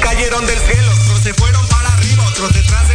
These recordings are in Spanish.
cayeron del cielo, otros se fueron para arriba, otros detrás.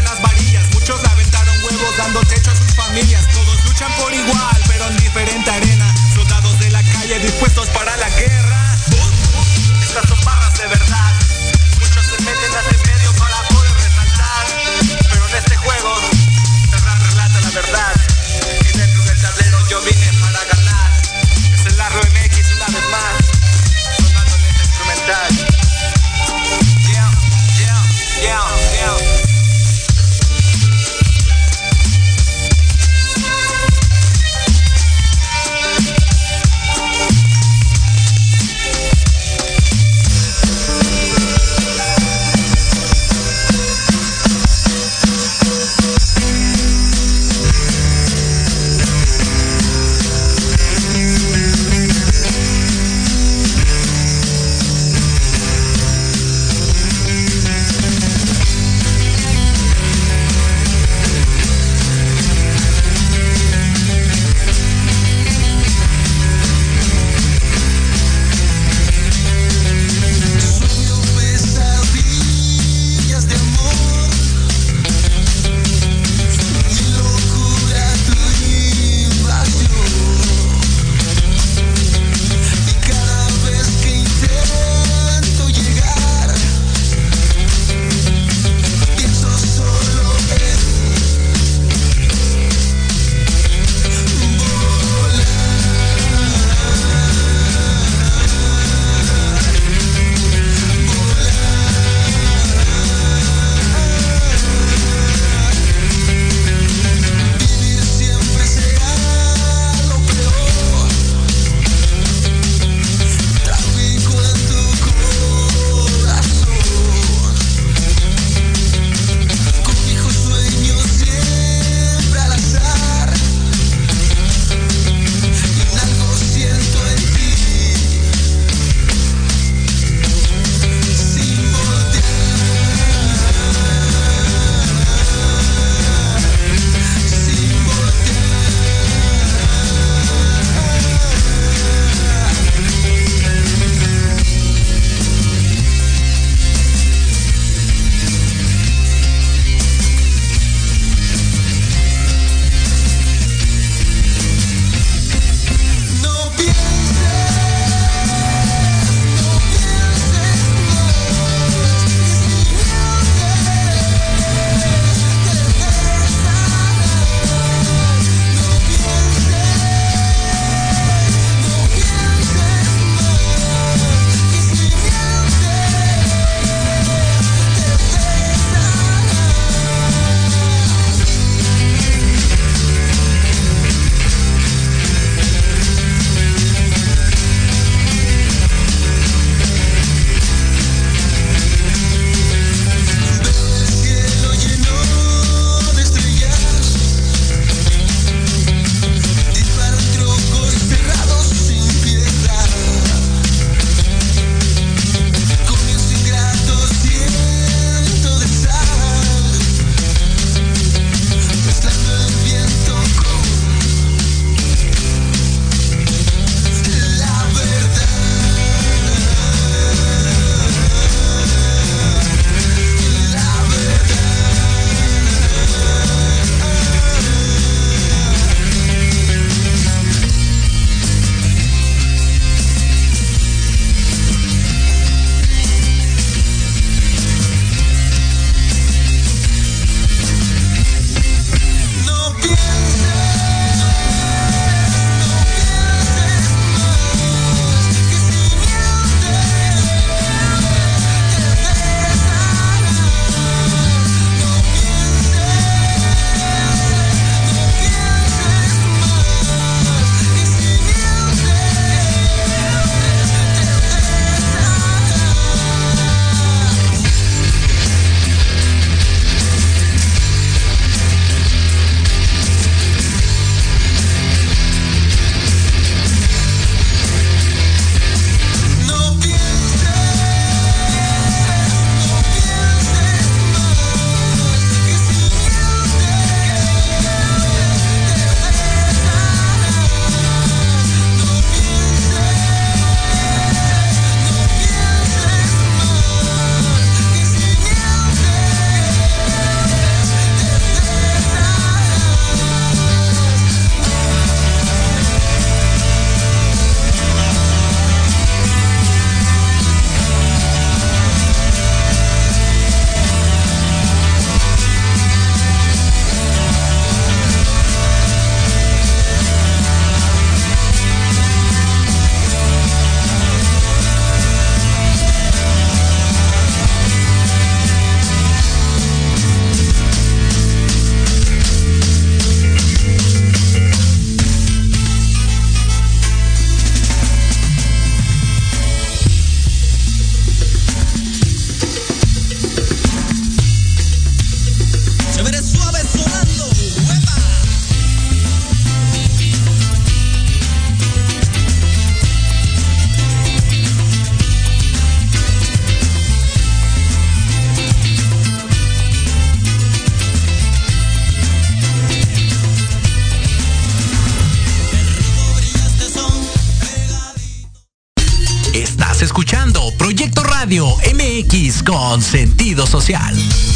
Radio MX con sentido social.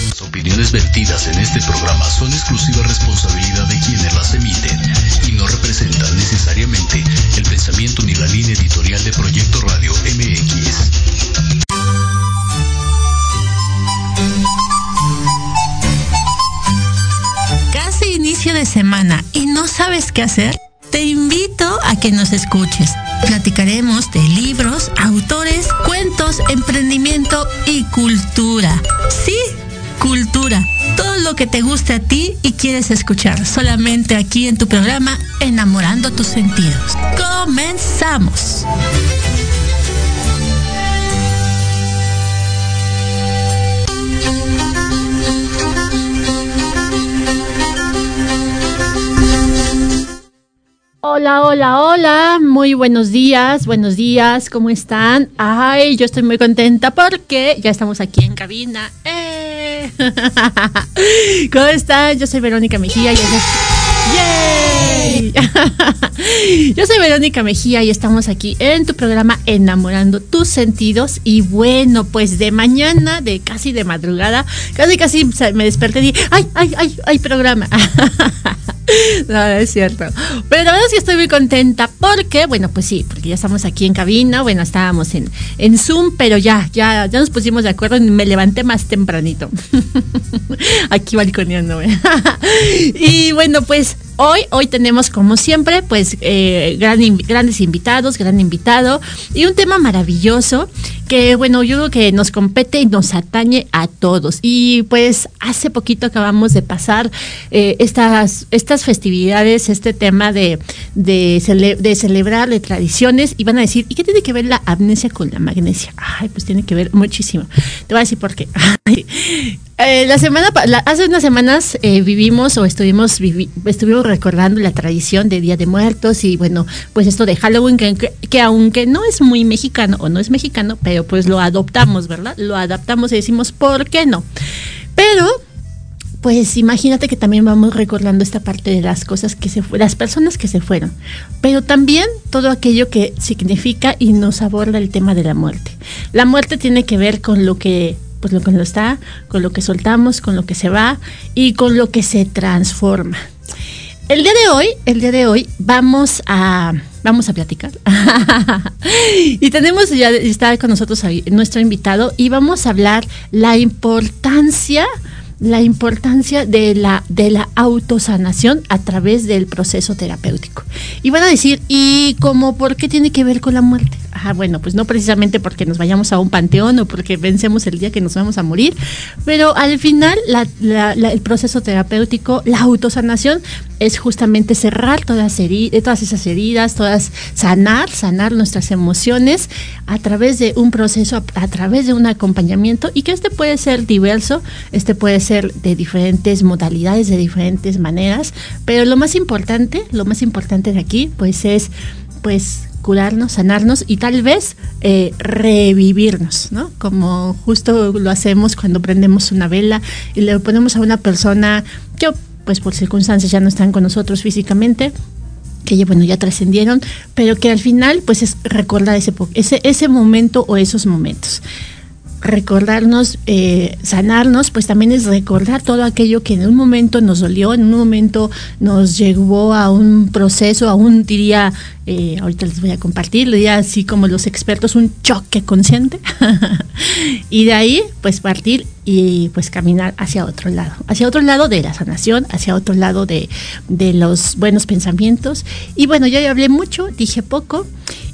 Las opiniones vertidas en este programa son exclusiva responsabilidad de quienes las emiten y no representan necesariamente el pensamiento ni la línea editorial de Proyecto Radio MX. Casi inicio de semana y no sabes qué hacer. Te invito a que nos escuches. Platicaremos de libros, autores, cuentos, emprendimiento y cultura. Sí, cultura. Todo lo que te guste a ti y quieres escuchar solamente aquí en tu programa Enamorando tus sentidos. Comenzamos. Hola, hola, hola, muy buenos días, buenos días, ¿cómo están? Ay, yo estoy muy contenta porque ya estamos aquí en cabina. ¡Eh! ¿Cómo están? Yo soy Verónica Mejía y ¡Yay! Yo soy Verónica Mejía y estamos aquí en tu programa Enamorando tus sentidos. Y bueno, pues de mañana, de casi de madrugada, casi casi me desperté y ¡ay, ay, ay, ay, programa! No, es cierto. Pero ahora sí estoy muy contenta porque, bueno, pues sí, porque ya estamos aquí en cabina, bueno, estábamos en, en Zoom, pero ya, ya, ya nos pusimos de acuerdo y me levanté más tempranito. Aquí balconeándome. Y bueno, pues hoy, hoy tenemos como siempre, pues eh, grandes invitados, gran invitado y un tema maravilloso que bueno, yo creo que nos compete y nos atañe a todos. Y pues hace poquito acabamos de pasar eh, estas, estas festividades, este tema de, de, celebrar de tradiciones y van a decir, ¿y qué tiene que ver la amnesia con la magnesia? Ay, pues tiene que ver muchísimo. Te voy a decir por qué. Eh, la semana, hace unas semanas eh, vivimos o estuvimos, estuvimos recordando la tradición de Día de Muertos y bueno, pues esto de Halloween que, aunque no es muy mexicano o no es mexicano, pero pues lo adoptamos, ¿verdad? Lo adaptamos y decimos, ¿por qué no? Pero pues imagínate que también vamos recordando esta parte de las cosas que se fueron, las personas que se fueron, pero también todo aquello que significa y nos aborda el tema de la muerte. La muerte tiene que ver con lo que pues lo que no está, con lo que soltamos, con lo que se va y con lo que se transforma. El día de hoy, el día de hoy vamos a vamos a platicar. y tenemos ya está con nosotros nuestro invitado y vamos a hablar la importancia la importancia de la, de la autosanación a través del proceso terapéutico. Y van a decir, ¿y cómo por qué tiene que ver con la muerte? Ah, bueno, pues no precisamente porque nos vayamos a un panteón o porque vencemos el día que nos vamos a morir, pero al final el proceso terapéutico, la autosanación, es justamente cerrar todas, todas esas heridas, todas sanar, sanar nuestras emociones a través de un proceso, a, a través de un acompañamiento y que este puede ser diverso, este puede ser de diferentes modalidades, de diferentes maneras, pero lo más importante, lo más importante de aquí, pues es pues curarnos, sanarnos y tal vez eh, revivirnos, ¿no? Como justo lo hacemos cuando prendemos una vela y le ponemos a una persona que pues por circunstancias ya no están con nosotros físicamente, que bueno, ya trascendieron, pero que al final pues es recordar ese, ese, ese momento o esos momentos recordarnos, eh, sanarnos, pues también es recordar todo aquello que en un momento nos dolió, en un momento nos llevó a un proceso, a un, diría, eh, ahorita les voy a compartir, diría así como los expertos, un choque consciente. y de ahí, pues partir y pues caminar hacia otro lado, hacia otro lado de la sanación, hacia otro lado de, de los buenos pensamientos. Y bueno, yo ya hablé mucho, dije poco.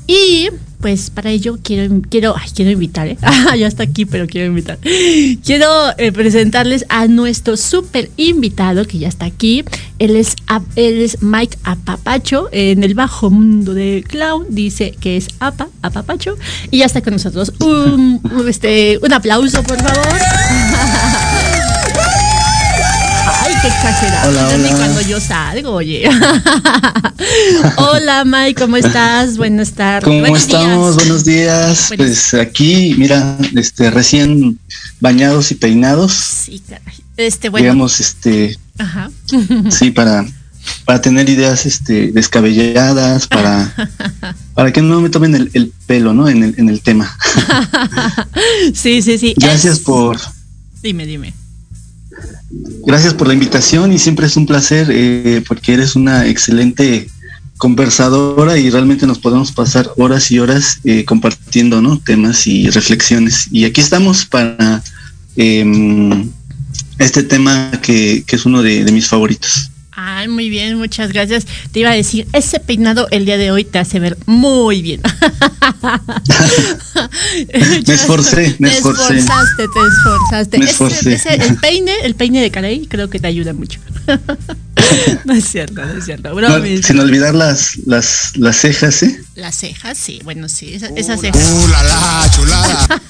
Y pues para ello quiero, quiero, quiero invitar, ¿eh? ya está aquí, pero quiero invitar. Quiero eh, presentarles a nuestro súper invitado que ya está aquí. Él es, él es Mike Apapacho en el bajo mundo de clown. Dice que es Apa, Apapacho. Y ya está con nosotros. Un, este, un aplauso, por favor. exagerado. Hola, hola. cuando yo salgo, oye. hola, Mike, ¿cómo estás? Buenas tardes. ¿Cómo estamos? Buenos días. Pues aquí, mira, este, recién bañados y peinados. Sí, caray. Este, bueno. Digamos, este. Ajá. sí, para para tener ideas este descabelladas, para, para que no me tomen el, pelo, ¿no? En el, en el tema. sí, sí, sí. Gracias por... Dime, dime. Gracias por la invitación y siempre es un placer eh, porque eres una excelente conversadora y realmente nos podemos pasar horas y horas eh, compartiendo temas y reflexiones. Y aquí estamos para em, este tema que, es uno de mis favoritos. Ay, muy bien, muchas gracias. Te iba a decir, ese peinado el día de hoy te hace ver muy bien. me esforcé, me esforcé. Te esforzaste, te esforzaste. Ese, el peine, el peine de Carey, creo que te ayuda mucho. no es cierto, no es cierto. sin olvidar las, las, las cejas, ¿eh? Las cejas, sí, bueno, sí, esas cejas. ¡Uh, la, la chulada!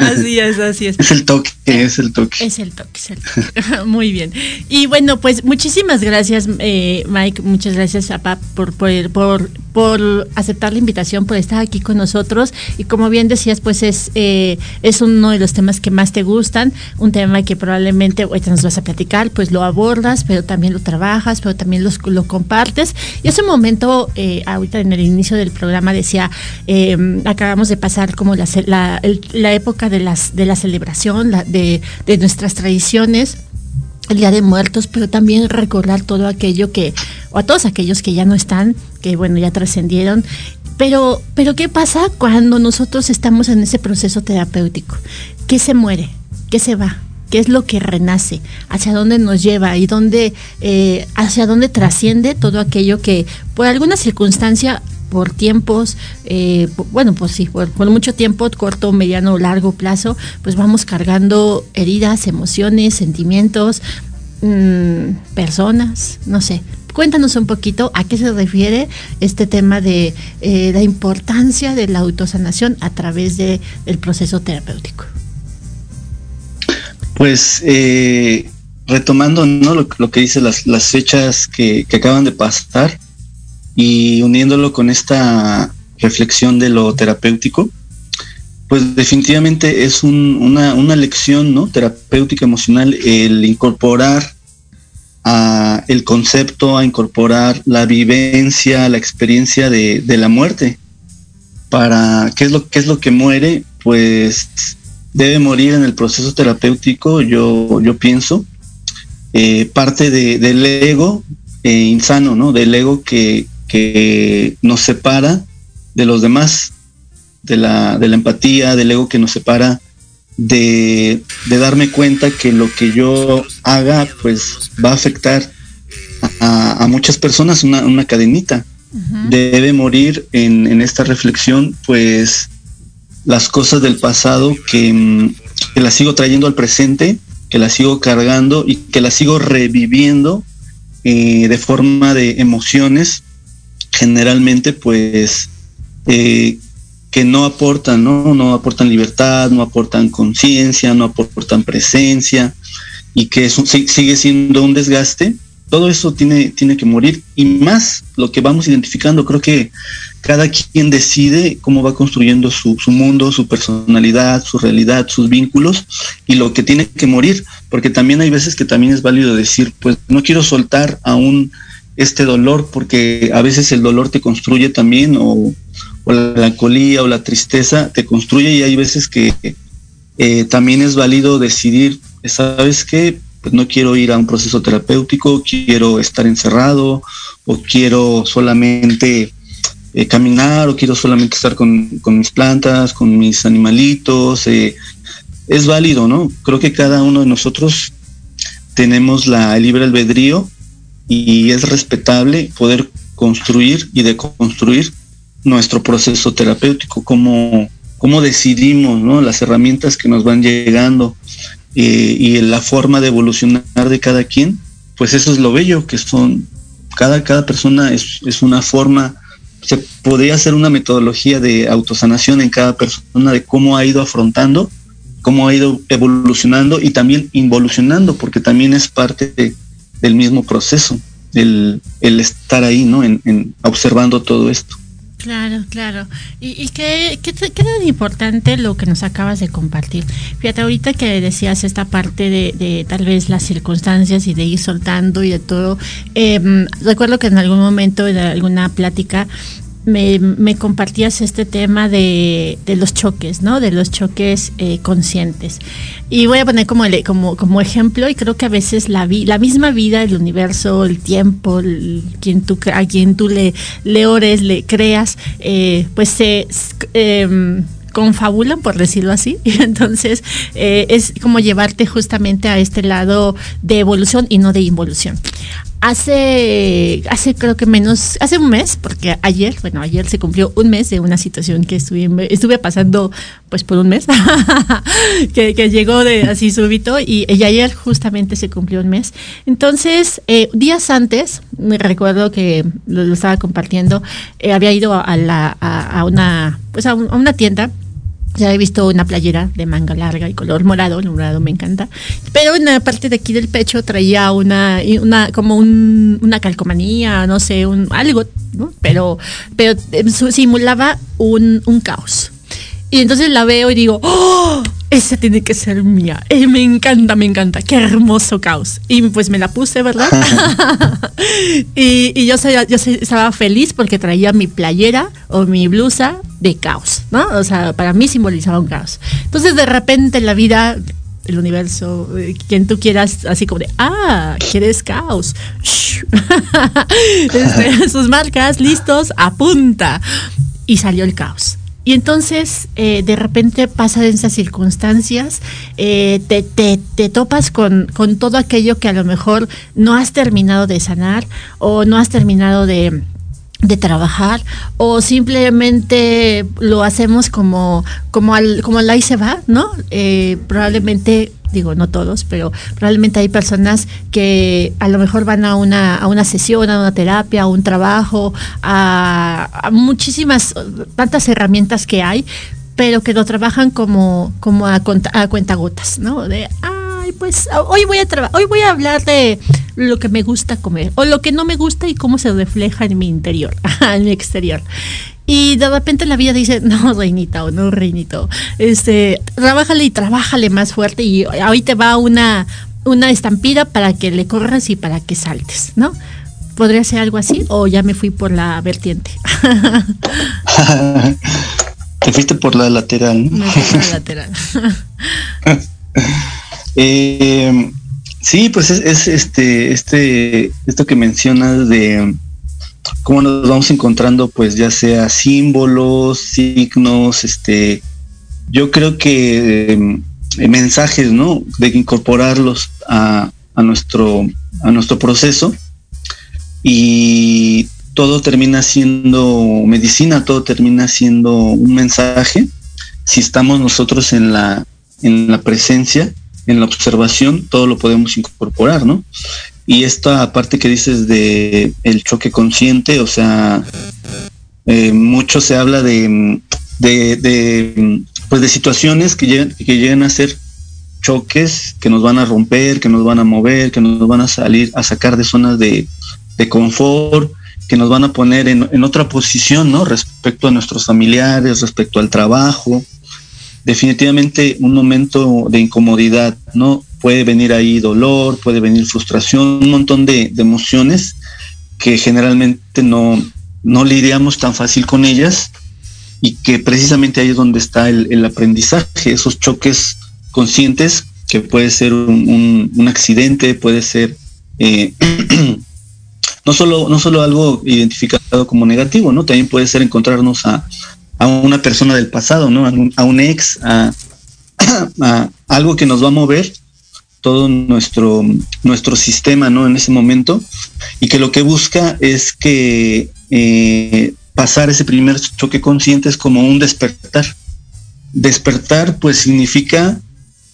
así es, así es. Es el toque, es el toque. Es el toque, es el toque. Muy bien. Y bueno, pues muchísimas gracias, eh, Mike, muchas gracias, a por, por, por, por, aceptar la invitación, por estar aquí con nosotros. Y como bien decías, pues es, eh, es uno de los temas que más te gustan, un tema que probablemente ahorita nos vas a platicar, pues lo abordas, pero también lo trabajas, pero también los, lo compartes. Y hace un momento, eh, ahorita en el inicio del programa decía, em, acabamos de pasar como la, la, época de, las, de la celebración, la, de, de nuestras tradiciones el Día de Muertos, pero también recordar todo aquello que, o a todos aquellos que ya no están, que bueno, ya trascendieron. Pero, pero ¿qué pasa cuando nosotros estamos en ese proceso terapéutico? ¿Qué se muere? ¿Qué se va? Qué es lo que renace, hacia dónde nos lleva y dónde, eh, hacia dónde trasciende todo aquello que por alguna circunstancia, por tiempos, eh, bueno, pues sí, por, mucho tiempo, corto, mediano largo plazo, pues vamos cargando heridas, emociones, sentimientos, mm, personas, no sé. Cuéntanos un poquito a qué se refiere este tema de eh, la importancia de la autosanación a través de, del proceso terapéutico. Pues eh, retomando ¿no? lo, que dice las, fechas que, acaban de pasar y uniéndolo con esta reflexión de lo terapéutico, pues definitivamente es una, una, lección ¿no? terapéutica emocional el incorporar a el concepto, a incorporar la vivencia, la experiencia de, de la muerte. Para qué es lo qué es lo que muere, pues debe morir en el proceso terapéutico, yo, yo pienso, eh, parte del ego eh, insano, ¿no? Del ego que, nos separa de los demás, de la, de la empatía, del ego que nos separa de, darme cuenta que lo que yo haga pues va a afectar a, muchas personas, una, una cadenita. Debe morir en, en, esta reflexión pues las cosas del pasado que, mm, que las sigo trayendo al presente, que las sigo cargando y que las sigo reviviendo eh, de forma de emociones, generalmente pues eh, que no aportan, ¿no? No aportan libertad, no aportan conciencia, no aportan presencia y que eso sigue siendo un desgaste todo eso tiene, tiene que morir y más lo que vamos identificando, creo que cada quien decide cómo va construyendo su, mundo, su personalidad, su realidad, sus vínculos y lo que tiene que morir, porque también hay veces que también es válido decir, pues no quiero soltar aún este dolor porque a veces el dolor te construye también o, la melancolía o la tristeza te construye y hay veces que eh, también es válido decidir, ¿sabes qué? Pues no quiero ir a un proceso terapéutico, quiero estar encerrado o quiero solamente eh, caminar o quiero solamente estar con, mis plantas, con mis animalitos. Eh, es válido, ¿no? Creo que cada uno de nosotros tenemos la el libre albedrío y es respetable poder construir y deconstruir nuestro proceso terapéutico, cómo decidimos, ¿no? Las herramientas que nos van llegando, eh, y la forma de evolucionar de cada quien, pues eso es lo bello, que son, cada, cada persona es, es una forma, se podría hacer una metodología de autosanación en cada persona de cómo ha ido afrontando, cómo ha ido evolucionando y también involucionando, porque también es parte del mismo proceso, el, el estar ahí, ¿no? en observando todo esto. Claro, claro. ¿Y, qué, qué, tan importante lo que nos acabas de compartir? Fíjate, ahorita que decías esta parte de, tal vez las circunstancias y de ir soltando y de todo, em, recuerdo que en algún momento de alguna plática me, compartías este tema de, los choques, ¿no? De los choques eh, conscientes. Y voy a poner como, como, como ejemplo, y creo que a veces la, la misma vida, el universo, el tiempo, quien tú, a quien tú le, le ores, le creas, eh, pues se... Em, confabulan, por decirlo así. Entonces eh, es como llevarte justamente a este lado de evolución y no de involución. Hace, hace creo que menos, hace un mes, porque ayer, bueno, ayer se cumplió un mes de una situación que estuve, estuve pasando pues por un mes, que, llegó de así súbito y, ayer justamente se cumplió un mes. Entonces, eh, días antes, me recuerdo que lo, estaba compartiendo, eh, había ido a, la, a, una, pues a una tienda ya he visto una playera de manga larga y color morado, el morado me encanta. Pero en la parte de aquí del pecho traía una, una como una calcomanía, no sé, un algo, ¿no? Pero, pero eh, simulaba un, un caos. Y entonces la veo y digo, ¡Oh! Esa tiene que ser mía. Me encanta, me encanta. Qué hermoso caos. Y pues me la puse, ¿verdad? y, yo, yo estaba feliz porque traía mi playera o mi blusa de caos, ¿no? O sea, para mí simbolizaba un caos. Entonces de repente la vida el universo, eh, quien tú quieras, así como de, ah, quieres caos. Este, sus marcas, listos, apunta. Y salió el caos. Y entonces, eh, de repente pasan esas circunstancias, eh, te, te, topas con, con todo aquello que a lo mejor no has terminado de sanar o no has terminado de, de trabajar o simplemente lo hacemos como como al como al ahí se va no eh, probablemente digo no todos pero probablemente hay personas que a lo mejor van a una a una sesión a una terapia a un trabajo a, muchísimas tantas herramientas que hay pero que lo trabajan como como a, a cuentagotas no de ay pues hoy voy a hoy voy a hablar de lo que me gusta comer o lo que no me gusta y cómo se refleja en mi interior, en mi exterior. Y de repente la vida dice, no, reinita o no, reinito, este, trabájale y trabájale más fuerte y ahí te va una, una estampida para que le corras y para que saltes, ¿no? ¿Podría ser algo así o ya me fui por la vertiente? Te fuiste por la lateral. Me fui por la lateral. Eh, Sí, pues es, este, este, esto que mencionas de cómo nos vamos encontrando, pues ya sea símbolos, signos, este, yo creo que em, mensajes, ¿no? De incorporarlos a, a, nuestro, a nuestro proceso y todo termina siendo medicina, todo termina siendo un mensaje si estamos nosotros en la, en la presencia en la observación todo lo podemos incorporar, ¿no? Y esta parte que dices de el choque consciente, o sea, eh, mucho se habla de, de, pues de situaciones que llegan, que llegan a ser choques que nos van a romper, que nos van a mover, que nos van a salir, a sacar de zonas de, de confort, que nos van a poner en, en, otra posición, ¿no? Respecto a nuestros familiares, respecto al trabajo, definitivamente un momento de incomodidad, ¿no? Puede venir ahí dolor, puede venir frustración, un montón de, emociones que generalmente no, no lidiamos tan fácil con ellas y que precisamente ahí es donde está el, aprendizaje, esos choques conscientes que puede ser un, accidente, puede ser eh, no solo no solo algo identificado como negativo, ¿no? También puede ser encontrarnos a, a una persona del pasado, ¿no? A un, ex, a, algo que nos va a mover todo nuestro, nuestro sistema, ¿no? En ese momento, y que lo que busca es que eh, pasar ese primer choque consciente es como un despertar. Despertar, pues significa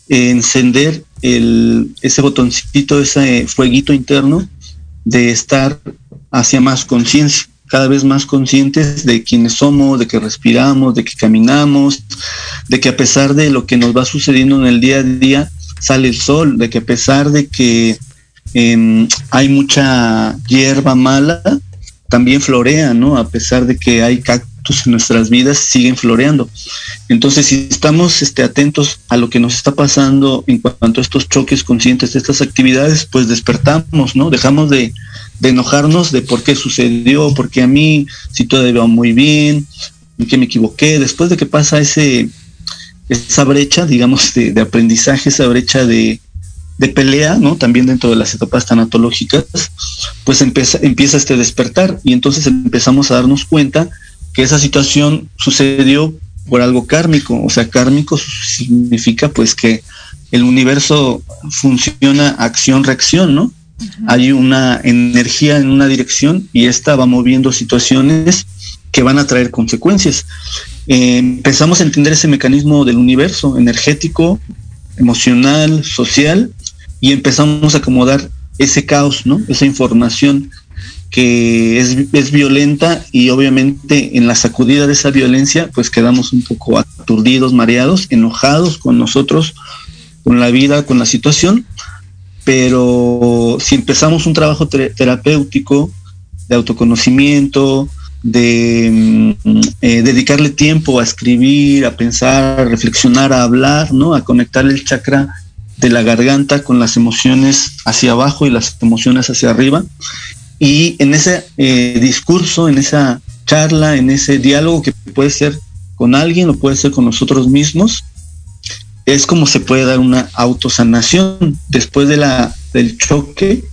encender el, ese botoncito, ese fueguito interno de estar hacia más conciencia cada vez más conscientes de quiénes somos, de que respiramos, de que caminamos, de que a pesar de lo que nos va sucediendo en el día a día, sale el sol, de que a pesar de que em, hay mucha hierba mala, también florea, ¿no? A pesar de que hay cactus en nuestras vidas, siguen floreando. Entonces, si estamos este, atentos a lo que nos está pasando en cuanto a estos choques conscientes de estas actividades, pues despertamos, ¿no? Dejamos de, de enojarnos de por qué sucedió, por qué a mí, si todo iba muy bien, en qué me equivoqué. Después de que pasa ese, esa brecha, digamos, de, aprendizaje, esa brecha de, de, pelea, ¿no? También dentro de las etapas tanatológicas, pues empieza, empieza este despertar y entonces empezamos a darnos cuenta que esa situación sucedió por algo kármico, o sea, kármico significa pues que el universo funciona acción-reacción, ¿no? Hay una energía en una dirección y esta va moviendo situaciones que van a traer consecuencias. Eh, empezamos a entender ese mecanismo del universo energético, emocional, social, y empezamos a acomodar ese caos, ¿no? Esa información que es, es, violenta y obviamente en la sacudida de esa violencia pues quedamos un poco aturdidos, mareados, enojados con nosotros, con la vida, con la situación, pero si empezamos un trabajo terapéutico de autoconocimiento, de mm, eh, dedicarle tiempo a escribir, a pensar, a reflexionar, a hablar, ¿no? A conectar el chakra de la garganta con las emociones hacia abajo y las emociones hacia arriba. Y en ese eh, discurso, en esa charla, en ese diálogo que puede ser con alguien o puede ser con nosotros mismos, es como se puede dar una autosanación. Después de la, del choque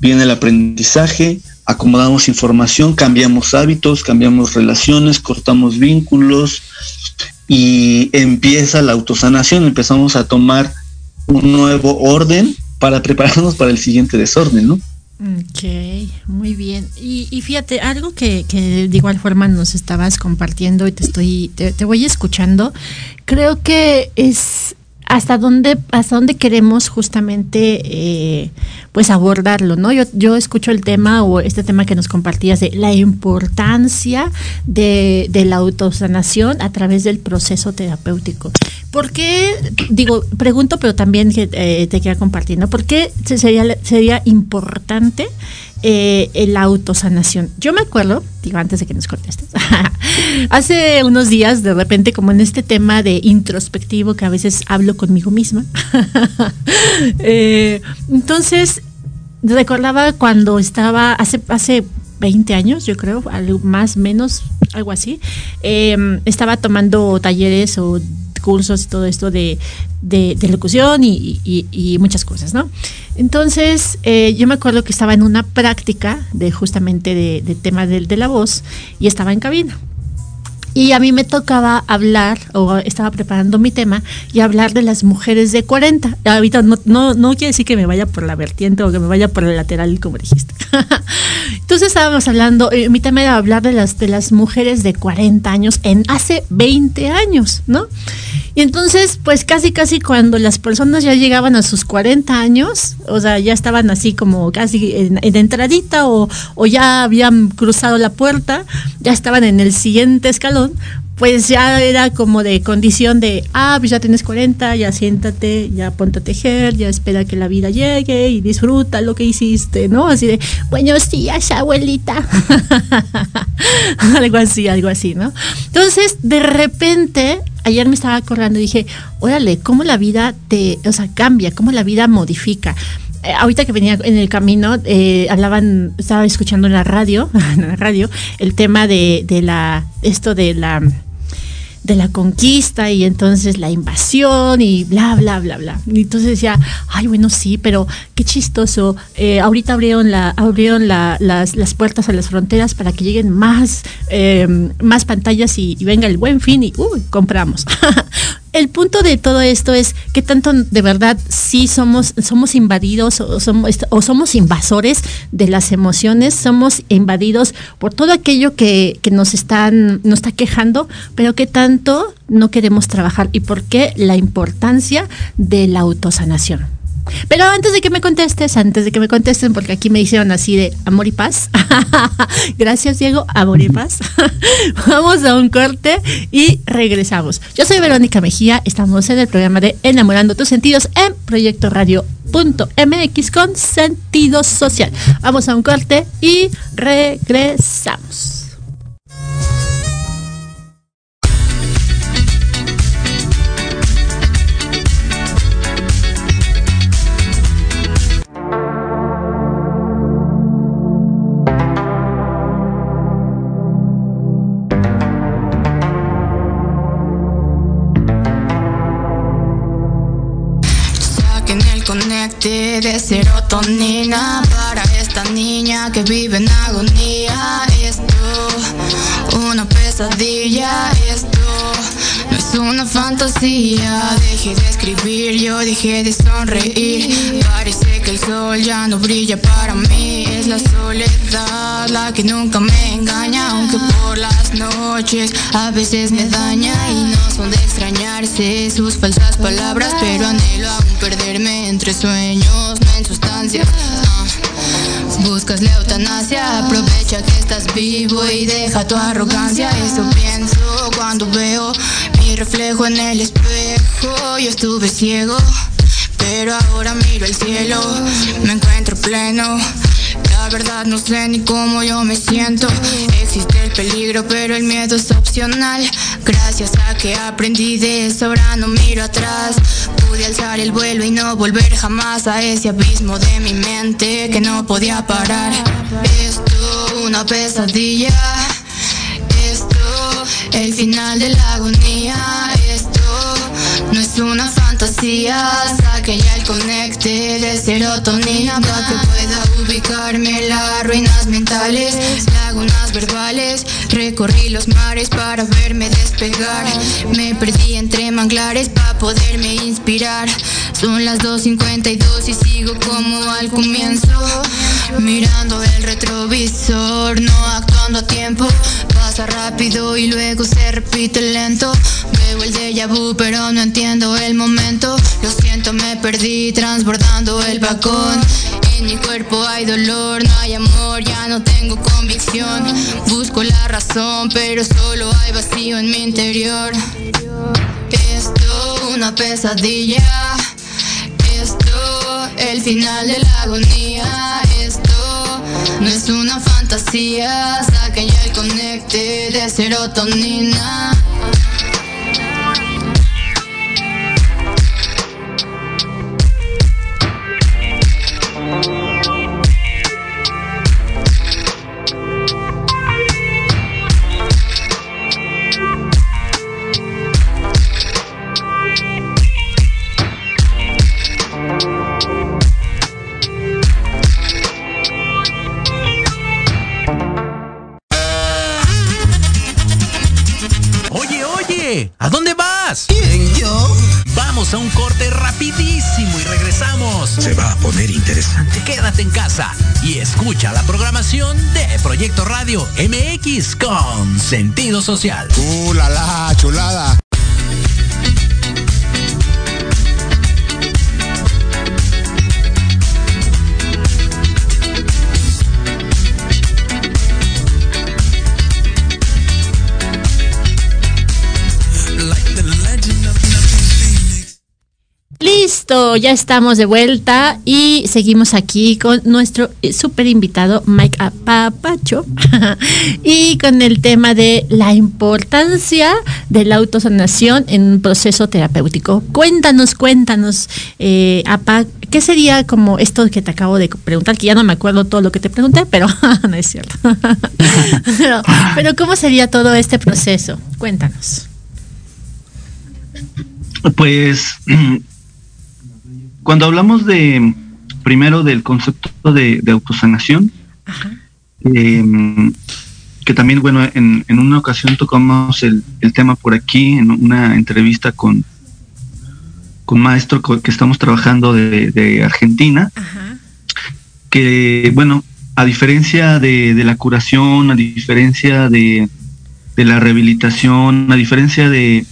viene el aprendizaje, acomodamos información, cambiamos hábitos, cambiamos relaciones, cortamos vínculos y empieza la autosanación. Empezamos a tomar un nuevo orden para prepararnos para el siguiente desorden, ¿no? Ok, muy bien. Y, fíjate, algo que, de igual forma nos estabas compartiendo y te estoy, te voy escuchando, creo que es hasta dónde, hasta dónde queremos justamente eh, pues abordarlo, ¿no? Yo, yo escucho el tema o este tema que nos compartías de la importancia de, de la autosanación a través del proceso terapéutico. ¿Por qué, digo, pregunto, pero también eh, te queda compartiendo, ¿por qué sería, sería importante eh, la autosanación. Yo me acuerdo, digo antes de que nos contestes, hace unos días de repente como en este tema de introspectivo que a veces hablo conmigo misma, eh, entonces recordaba cuando estaba hace, hace 20 años, yo creo, algo más, menos, algo así, em, estaba tomando talleres o cursos y todo esto de, de, locución y, muchas cosas, ¿no? Entonces, eh, yo me acuerdo que estaba en una práctica de justamente de, tema de, de la voz y estaba en cabina. Y a mí me tocaba hablar, o estaba preparando mi tema, y hablar de las mujeres de 40. Ahorita no, no, no quiere decir que me vaya por la vertiente o que me vaya por el lateral, como dijiste. Entonces estábamos hablando, eh, mi tema era hablar de las, de las mujeres de 40 años en hace 20 años, ¿no? Y entonces, pues casi, casi cuando las personas ya llegaban a sus 40 años, o sea, ya estaban así como casi en, entradita o, o ya habían cruzado la puerta, ya estaban en el siguiente escalón, pues ya era como de condición de, ah, pues ya tienes 40, ya siéntate, ya ponte a tejer, ya espera que la vida llegue y disfruta lo que hiciste, ¿no? Así de, buenos días, abuelita. algo así, algo así, ¿no? Entonces, de repente, ayer me estaba acordando y dije, órale, cómo la vida te, o sea, cambia, cómo la vida modifica. Eh, ahorita que venía en el camino, eh, hablaban, estaba escuchando en la radio, en la radio, el tema de, la, esto de la de la conquista y entonces la invasión y bla, bla, bla, bla. Y entonces decía, ay, bueno, sí, pero qué chistoso. Eh, ahorita abrieron, la, abrieron las, las, puertas a las fronteras para que lleguen más, em, más pantallas y, venga el buen fin y uy, compramos. el punto de todo esto es que tanto de verdad sí somos, somos invadidos o somos, o somos invasores de las emociones, somos invadidos por todo aquello que, que nos están, nos está quejando, pero que tanto no queremos trabajar y por qué la importancia de la autosanación. Pero antes de que me contestes, antes de que me contesten, porque aquí me hicieron así de amor y paz. Gracias, Diego, amor y paz. Vamos a un corte y regresamos. Yo soy Verónica Mejía, estamos en el programa de Enamorando tus sentidos en Proyecto Radio.mx con sentido social. Vamos a un corte y regresamos. Conecte de serotonina para esta niña que vive en agonía. Esto, una pesadilla, esto es una fantasía. Dejé de escribir, yo dejé de sonreír. Parece que el sol ya no brilla para mí. Es la soledad la que nunca me engaña, aunque por las noches a veces me daña y no son de extrañarse sus falsas palabras, pero anhelo aún perderme entre sueños, no en sustancias. Ah, buscas la eutanasia, aprovecha que estás vivo y deja tu arrogancia. Eso pienso cuando veo mi reflejo en el espejo. Yo estuve ciego, pero ahora miro el cielo, me encuentro pleno. La verdad no sé ni cómo yo me siento. Existe el peligro, pero el miedo es opcional. Gracias a que aprendí de eso, ahora no miro atrás. Pude alzar el vuelo y no volver jamás a ese abismo de mi mente que no podía parar. Esto, una pesadilla. Esto, el final de la agonía. Esto, no es una fantasía. Saque ya el conecte de serotonina para que pueda ubicarme las ruinas mentales, lagunas verbales. Recorrí los mares para verme despegar. Me perdí entre manglares para poderme inspirar. Son las 2.52 y sigo como al comienzo. Mirando el retrovisor, no actuando a tiempo. Pasa rápido y luego se repite lento. Veo el déjà vu, pero no entiendo el momento. Lo siento, me perdí transbordando el vagón. En mi cuerpo hay dolor, no hay amor, ya no tengo convicción. Busco la razón, pero solo hay vacío en mi interior. Esto, una pesadilla. Esto, el final de la agonía. Esto, no es una fantasía. Saque ya el conecte de serotonina. Sentido social. ¡Uh, la, la chulada! Ya estamos de vuelta y seguimos aquí con nuestro eh, super invitado Mike Apapacho y con el tema de la importancia de la autosanación en un proceso terapéutico. Cuéntanos, cuéntanos, eh, Apa, ¿qué sería como esto que te acabo de preguntar? Que ya no me acuerdo todo lo que te pregunté, pero no es cierto. pero ¿cómo sería todo este proceso? Cuéntanos. Pues cuando hablamos de primero del concepto de, de autosanación, eh, que también, bueno, en, en una ocasión tocamos el, el, tema por aquí, en una entrevista con, con maestro que estamos trabajando de, de Argentina, Ajá. que, bueno, a diferencia de, de, la curación, a diferencia de, de la rehabilitación, a diferencia de,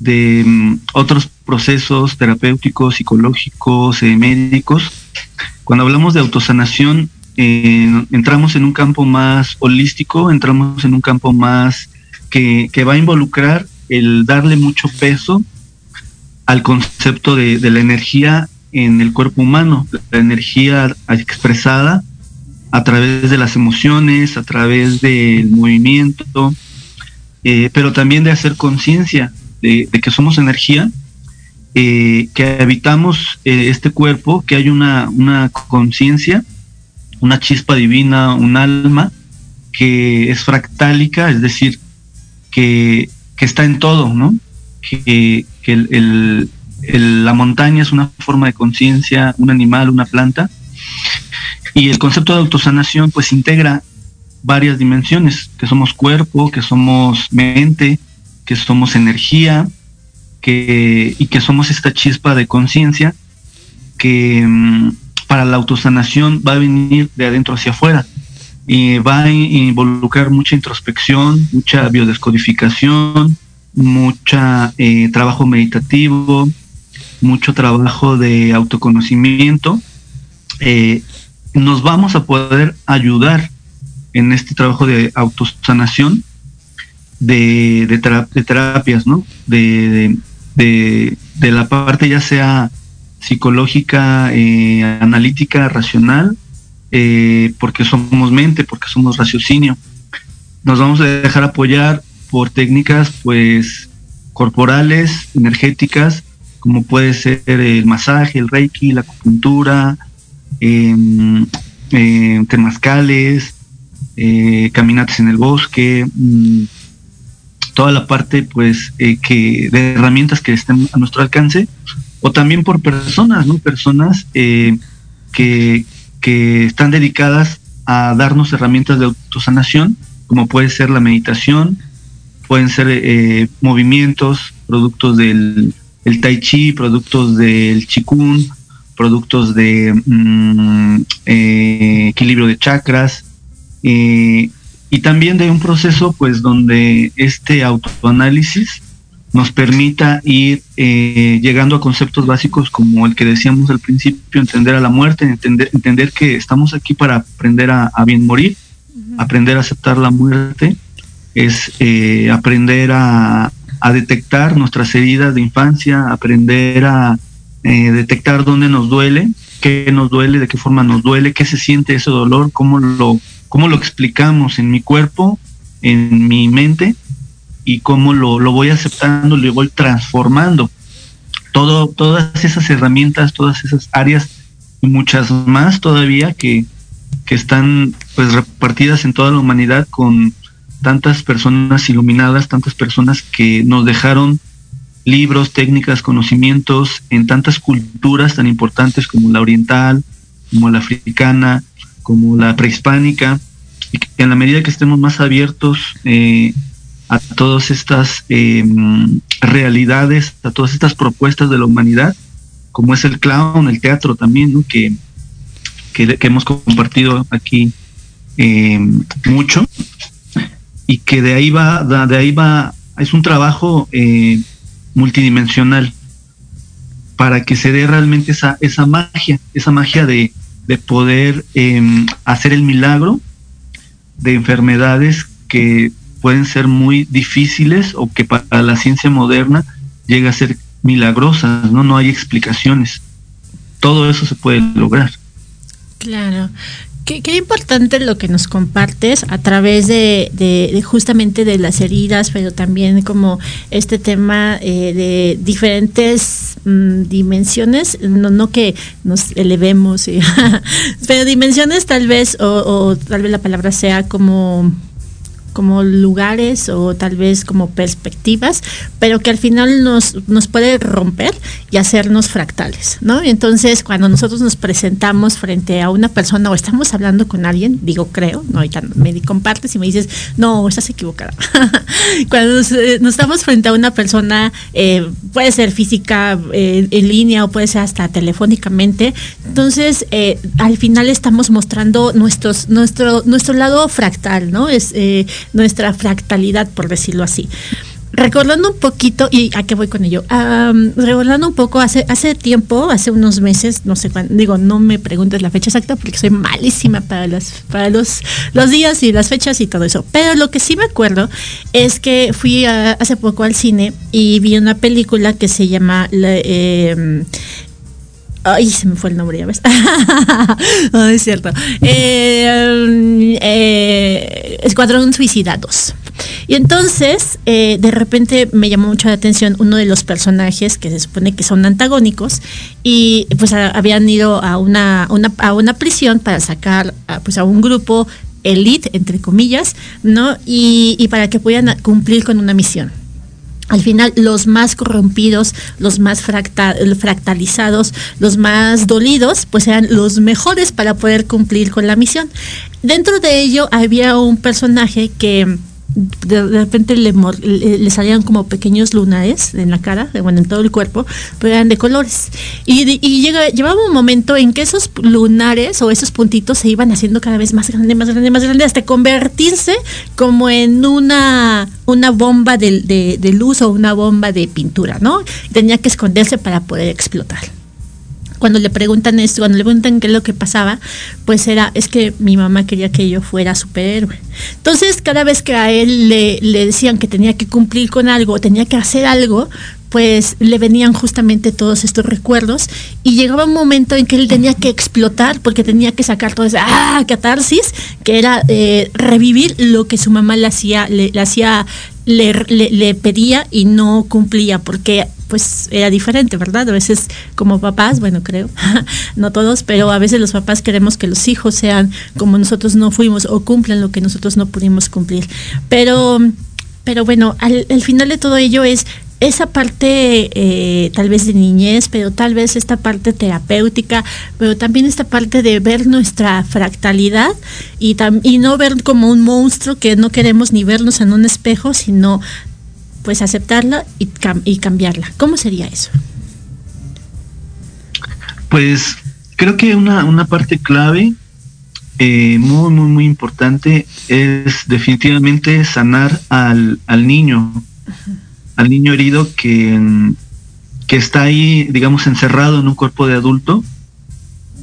de um, otros procesos terapéuticos, psicológicos, eh, médicos. Cuando hablamos de autosanación, eh, entramos en un campo más holístico, entramos en un campo más que, que va a involucrar el darle mucho peso al concepto de, la energía en el cuerpo humano, la energía expresada a través de las emociones, a través del movimiento, eh, pero también de hacer conciencia de, que somos energía eh, que habitamos eh, este cuerpo, que hay una, una conciencia, una chispa divina, un alma que es fractálica, es decir, que, que está en todo, ¿no? Que, que el, la montaña es una forma de conciencia, un animal, una planta. Y el concepto de autosanación pues integra varias dimensiones, que somos cuerpo, que somos mente, que somos energía, que, y que somos esta chispa de conciencia que mm, para la autosanación va a venir de adentro hacia afuera y va a involucrar mucha introspección, mucha biodescodificación, mucha eh, trabajo meditativo, mucho trabajo de autoconocimiento. Eh, nos vamos a poder ayudar en este trabajo de autosanación de, de, terapias, ¿no? De, de, la parte ya sea psicológica, eh, analítica, racional, eh, porque somos mente, porque somos raciocinio. Nos vamos a dejar apoyar por técnicas, pues, corporales, energéticas, como puede ser el masaje, el reiki, la acupuntura, eh, temazcales, eh, caminatas en el bosque, mm, toda la parte pues eh, que de herramientas que estén a nuestro alcance, o también por personas, ¿no? Personas eh, que, que están dedicadas a darnos herramientas de autosanación, como puede ser la meditación, pueden ser movimientos, productos del tai chi, productos del chikun, productos de mm, equilibrio de chakras, eh, y también de un proceso pues donde este autoanálisis nos permita ir eh, llegando a conceptos básicos como el que decíamos al principio, entender a la muerte, entender, entender que estamos aquí para aprender a, bien morir, aprender a aceptar la muerte, es eh, aprender a, a, detectar nuestras heridas de infancia, aprender a detectar dónde nos duele, qué nos duele, de qué forma nos duele, qué se siente ese dolor, cómo lo cómo lo explicamos en mi cuerpo, en mi mente y cómo lo, lo voy aceptando, lo voy transformando. Todo, todas esas herramientas, todas esas áreas y muchas más todavía que, que están pues repartidas en toda la humanidad con tantas personas iluminadas, tantas personas que nos dejaron libros, técnicas, conocimientos en tantas culturas tan importantes como la oriental, como la africana, como la prehispánica, y que en la medida que estemos más abiertos eh, a todas estas em, realidades, a todas estas propuestas de la humanidad, como es el clown, el teatro también, que, que, hemos compartido aquí em, mucho, y que de ahí va, de ahí va, es un trabajo eh, multidimensional para que se dé realmente esa, esa magia, esa magia de, de poder em, hacer el milagro de enfermedades que pueden ser muy difíciles o que para la ciencia moderna llega a ser milagrosas, ¿no? No hay explicaciones. Todo eso se puede lograr. Claro. Qué, importante lo que nos compartes a través de, justamente de las heridas, pero también como este tema eh, de diferentes mm, dimensiones, no, no que nos elevemos, pero dimensiones tal vez, o tal vez la palabra sea como como lugares o tal vez como perspectivas, pero que al final nos, nos puede romper y hacernos fractales, ¿no? Entonces cuando nosotros nos presentamos frente a una persona o estamos hablando con alguien, digo creo, no, ahorita me compartes y me dices, no, estás equivocada. cuando eh, nos, estamos frente a una persona, eh, puede ser física eh, en línea o puede ser hasta telefónicamente, entonces al final estamos mostrando nuestros, nuestro, nuestro lado fractal, ¿no? Nuestra fractalidad, por decirlo así. Recordando un poquito, y a qué voy con ello, recordando un poco, hace, hace tiempo, hace unos meses, no sé cuándo, digo, no me preguntes la fecha exacta porque soy malísima para, las, para los, los días y las fechas y todo eso, pero lo que sí me acuerdo es que fui hace poco al cine y vi una película que se llama eh, Ay, se me fue el nombre, ya ves. no, es cierto. Eh, eh, Escuadrón Suicidados. Y entonces, eh, de repente me llamó mucho la atención uno de los personajes que se supone que son antagónicos y pues habían ido a una, a una prisión para sacar a, pues, a un grupo elite, entre comillas, ¿no? Y, y para que pudieran cumplir con una misión. Al final los más corrompidos, los más fractalizados, los más dolidos, pues eran los mejores para poder cumplir con la misión. Dentro de ello había un personaje que de, repente le, le, salían como pequeños lunares en la cara, bueno, en todo el cuerpo, pero eran de colores. Y, llega, llevaba un momento en que esos lunares o esos puntitos se iban haciendo cada vez más grande, más grande, más grande, hasta convertirse como en una, una bomba de, de, de luz o una bomba de pintura, ¿no? Tenía que esconderse para poder explotar cuando le preguntan esto, cuando le preguntan qué es lo que pasaba, pues era, es que mi mamá quería que yo fuera superhéroe. Entonces, cada vez que a él le, le decían que tenía que cumplir con algo, tenía que hacer algo, pues le venían justamente todos estos recuerdos y llegaba un momento en que él tenía que explotar porque tenía que sacar toda esa ¡ah! catarsis que era eh, revivir lo que su mamá le hacía le, hacía le, le, pedía y no cumplía porque pues era diferente, ¿verdad? A veces como papás, bueno, creo, no todos, pero a veces los papás queremos que los hijos sean como nosotros no fuimos o cumplan lo que nosotros no pudimos cumplir. Pero pero bueno, al, al, final de todo ello es esa parte eh, tal vez de niñez, pero tal vez esta parte terapéutica, pero también esta parte de ver nuestra fractalidad y, y no ver como un monstruo que no queremos ni vernos en un espejo, sino pues aceptarla y, y cambiarla. ¿Cómo sería eso? Pues creo que una, una parte clave eh, muy, muy, muy importante es definitivamente sanar al, al niño al niño herido que, que está ahí, digamos, encerrado en un cuerpo de adulto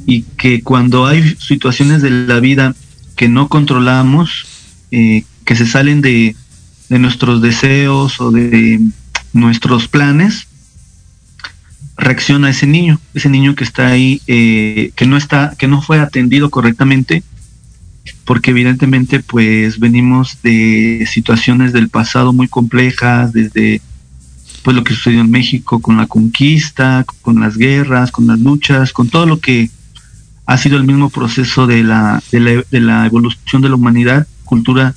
y que cuando hay situaciones de la vida que no controlamos, eh, que se salen de, de, nuestros deseos o de nuestros planes, reacciona ese niño, ese niño que está ahí, eh, que no está, que no fue atendido correctamente, porque evidentemente pues venimos de situaciones del pasado muy complejas, desde pues lo que sucedió en México con la conquista, con las guerras, con las luchas, con todo lo que ha sido el mismo proceso de la, de la, evolución de la humanidad, cultura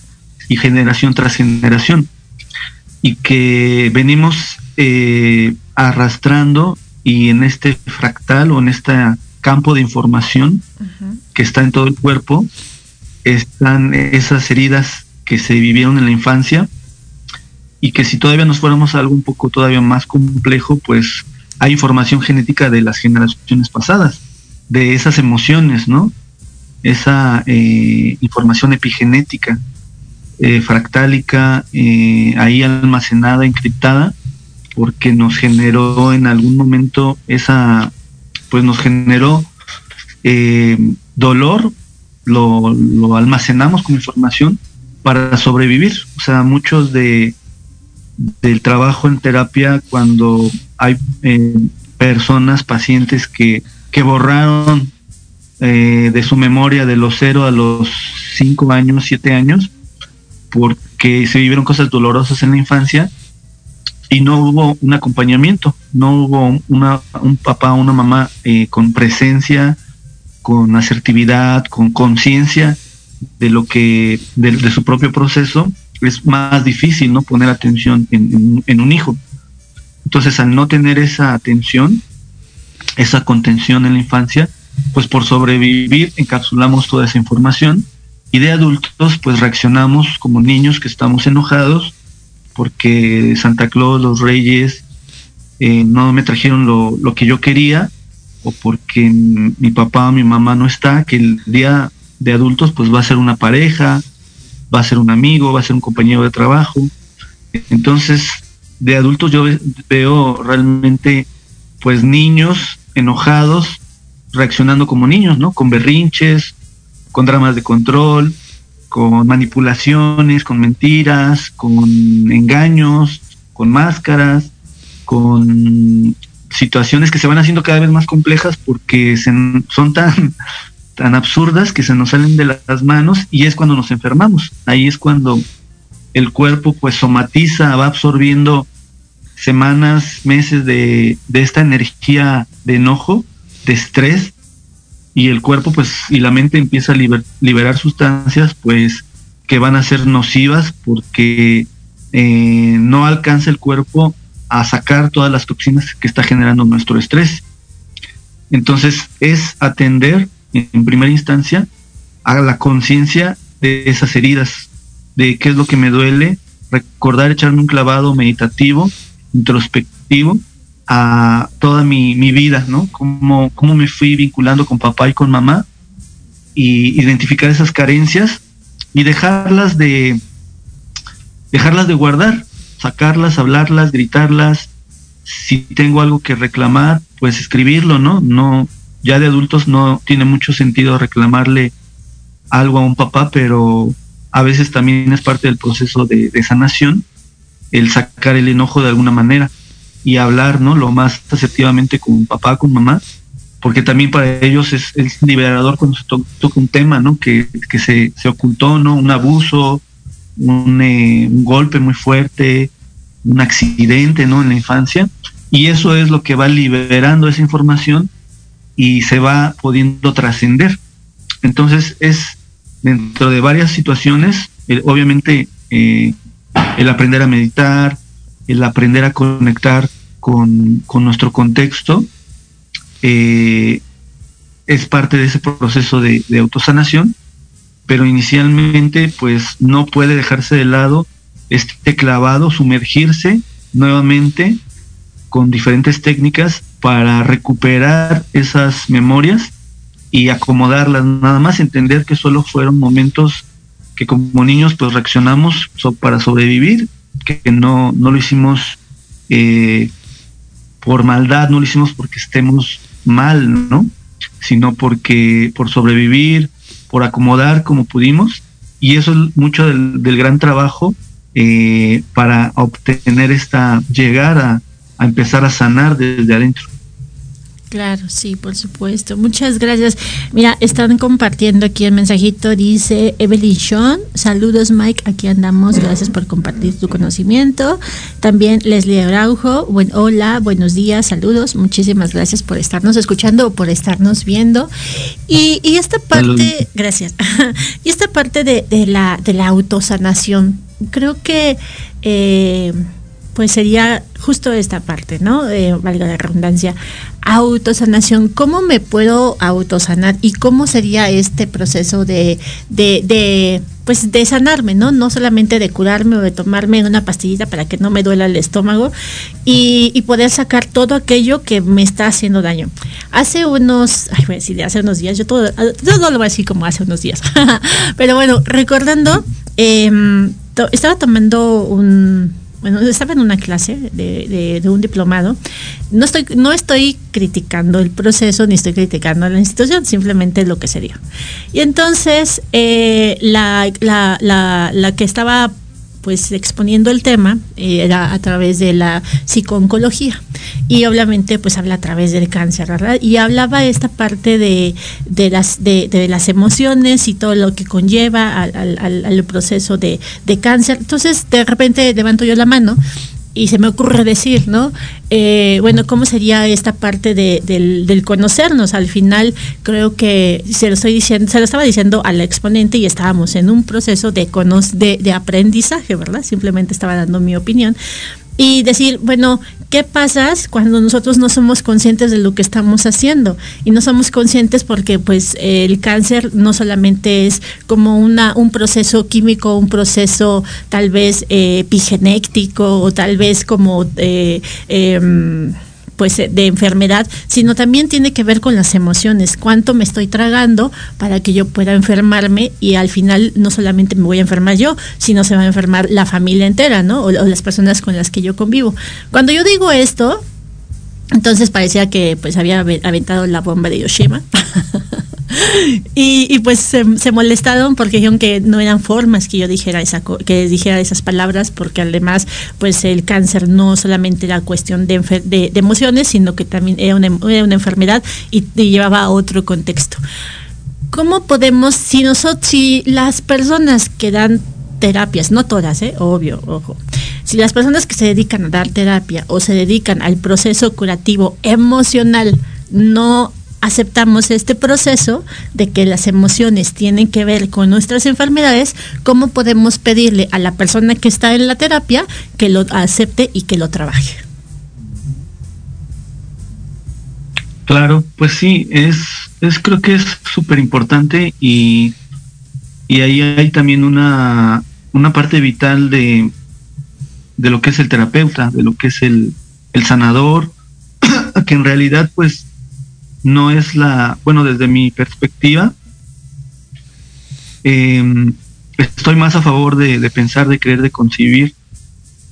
y generación tras generación. Y que venimos eh, arrastrando y en este fractal o en este campo de información que está en todo el cuerpo, están esas heridas que se vivieron en la infancia y que si todavía nos fuéramos a algo un poco todavía más complejo, pues hay información genética de las generaciones pasadas, de esas emociones, ¿no? Esa eh, información epigenética, eh, fractálica, eh, ahí almacenada, encriptada, porque nos generó en algún momento esa, pues nos generó dolor lo, almacenamos como información para sobrevivir. O sea, muchos de del trabajo en terapia cuando hay eh, personas, pacientes que, que borraron eh, de su memoria de los cero a los cinco años, siete años, porque se vivieron cosas dolorosas en la infancia y no hubo un acompañamiento, no hubo una, un papá, una mamá eh, con presencia, con asertividad, con conciencia de lo que, de, su propio proceso, es más difícil no poner atención en, un hijo. Entonces, al no tener esa atención, esa contención en la infancia, pues por sobrevivir encapsulamos toda esa información y de adultos pues reaccionamos como niños que estamos enojados porque Santa Claus, los reyes eh, no me trajeron lo, lo, que yo quería o porque mi papá o mi mamá no está, que el día de adultos pues va a ser una pareja, va a ser un amigo, va a ser un compañero de trabajo. Entonces, de adultos yo veo realmente pues niños enojados reaccionando como niños, ¿no? Con berrinches, con dramas de control, con manipulaciones, con mentiras, con engaños, con máscaras, con situaciones que se van haciendo cada vez más complejas porque son tan, tan absurdas que se nos salen de las manos y es cuando nos enfermamos. Ahí es cuando el cuerpo pues somatiza, va absorbiendo semanas, meses de, de esta energía de enojo, de estrés, y el cuerpo pues y la mente empieza a liberar sustancias pues que van a ser nocivas porque eh, no alcanza el cuerpo a sacar todas las toxinas que está generando nuestro estrés. Entonces es atender en primera instancia a la conciencia de esas heridas, de qué es lo que me duele, recordar echarme un clavado meditativo, introspectivo a toda mi, vida, ¿no? Cómo, cómo me fui vinculando con papá y con mamá y identificar esas carencias y dejarlas de dejarlas de guardar, sacarlas, hablarlas, gritarlas. Si tengo algo que reclamar, pues escribirlo, ¿no? No, ya de adultos no tiene mucho sentido reclamarle algo a un papá, pero a veces también es parte del proceso de, sanación el sacar el enojo de alguna manera y hablar, ¿no? Lo más asertivamente con papá, con mamá, porque también para ellos es, liberador cuando se toca un tema, ¿no? Que, se, se, ocultó, ¿no? Un abuso, un, eh, un, golpe muy fuerte, un accidente, ¿no? En la infancia. Y eso es lo que va liberando esa información y se va pudiendo trascender. Entonces es dentro de varias situaciones, obviamente eh, el aprender a meditar, el aprender a conectar con, nuestro contexto, eh, es parte de ese proceso de, de, autosanación, pero inicialmente pues no puede dejarse de lado este clavado, sumergirse nuevamente con diferentes técnicas para recuperar esas memorias y acomodarlas, nada más entender que solo fueron momentos que como niños pues reaccionamos para sobrevivir, que no, no lo hicimos eh, por maldad, no lo hicimos porque estemos mal, ¿no? Sino porque por sobrevivir, por acomodar como pudimos, y eso es mucho del, gran trabajo eh, para obtener esta, llegar a, a empezar a sanar desde adentro. Claro, sí, por supuesto. Muchas gracias. Mira, están compartiendo aquí el mensajito. Dice Evelyn Sean. Saludos, Mike. Aquí andamos. Gracias por compartir tu conocimiento. También Leslie Araujo. Buen, hola, buenos días, saludos. Muchísimas gracias por estarnos escuchando o por estarnos viendo. Y, y esta parte, gracias. y esta parte de, de, la, de la autosanación. Creo que. Eh, pues sería justo esta parte, ¿no? Eh, valga la redundancia. Autosanación, ¿cómo me puedo autosanar y cómo sería este proceso de, de, pues de sanarme, ¿no? No solamente de curarme o de tomarme una pastillita para que no me duela el estómago y, poder sacar todo aquello que me está haciendo daño. Hace unos, ay, voy a decir, hace unos días, yo todo, todo lo voy a decir como hace unos días, pero bueno, recordando, eh, estaba tomando un bueno, estaba en una clase de, de, un diplomado. No estoy, no estoy criticando el proceso ni estoy criticando la institución, simplemente lo que sería. Y entonces eh, la, la, la que estaba pues exponiendo el tema eh, era a través de la psicooncología y obviamente pues habla a través del cáncer ¿verdad? y hablaba esta parte de, de las de, las emociones y todo lo que conlleva al, al, al proceso de, de cáncer entonces de repente levanto yo la mano y se me ocurre decir, ¿no? Eh, bueno, ¿cómo sería esta parte de, del, conocernos? Al final creo que se lo estoy diciendo, se lo estaba diciendo al exponente y estábamos en un proceso de, de, de aprendizaje, ¿verdad? Simplemente estaba dando mi opinión y decir, bueno, ¿qué pasa cuando nosotros no somos conscientes de lo que estamos haciendo? Y no somos conscientes porque pues el cáncer no solamente es como una, un proceso químico, un proceso tal vez eh, epigenético o tal vez como... Eh, eh, pues eh, de enfermedad, sino también tiene que ver con las emociones, cuánto me estoy tragando para que yo pueda enfermarme y al final no solamente me voy a enfermar yo, sino se va a enfermar la familia entera, ¿no? O, las personas con las que yo convivo. Cuando yo digo esto, entonces parecía que pues había aventado la bomba de Hiroshima. y, pues se, molestaron porque dijeron que no eran formas que yo dijera esa que dijera esas palabras porque además pues el cáncer no solamente era cuestión de, emociones sino que también era una, enfermedad y, y, llevaba a otro contexto. Cómo podemos si nosotros si las personas que dan terapias no todas eh obvio ojo si las personas que se dedican a dar terapia o se dedican al proceso curativo emocional no aceptamos este proceso de que las emociones tienen que ver con nuestras enfermedades, ¿cómo podemos pedirle a la persona que está en la terapia que lo acepte y que lo trabaje? Claro, pues sí, es, es creo que es súper importante y, y ahí hay también una, una parte vital de, de lo que es el terapeuta, de lo que es el, el sanador, que en realidad pues no es la, bueno, desde mi perspectiva, em, estoy más a favor de, pensar, de creer, de concebir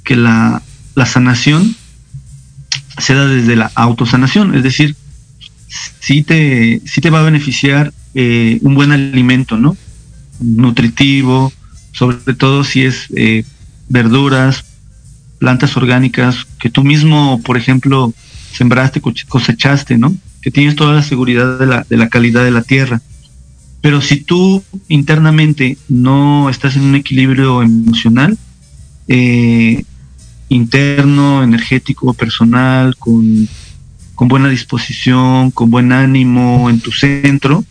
que la, la sanación se da desde la autosanación, es decir, si te, si te va a beneficiar eh, un buen alimento, ¿no? Nutritivo, sobre todo si es eh, verduras, plantas orgánicas, que tú mismo, por ejemplo, sembraste, cosechaste, ¿no? Que tienes toda la seguridad de la, de la calidad de la tierra. Pero si tú internamente no estás en un equilibrio emocional, eh, interno, energético, personal, con, con, buena disposición, con buen ánimo en tu centro,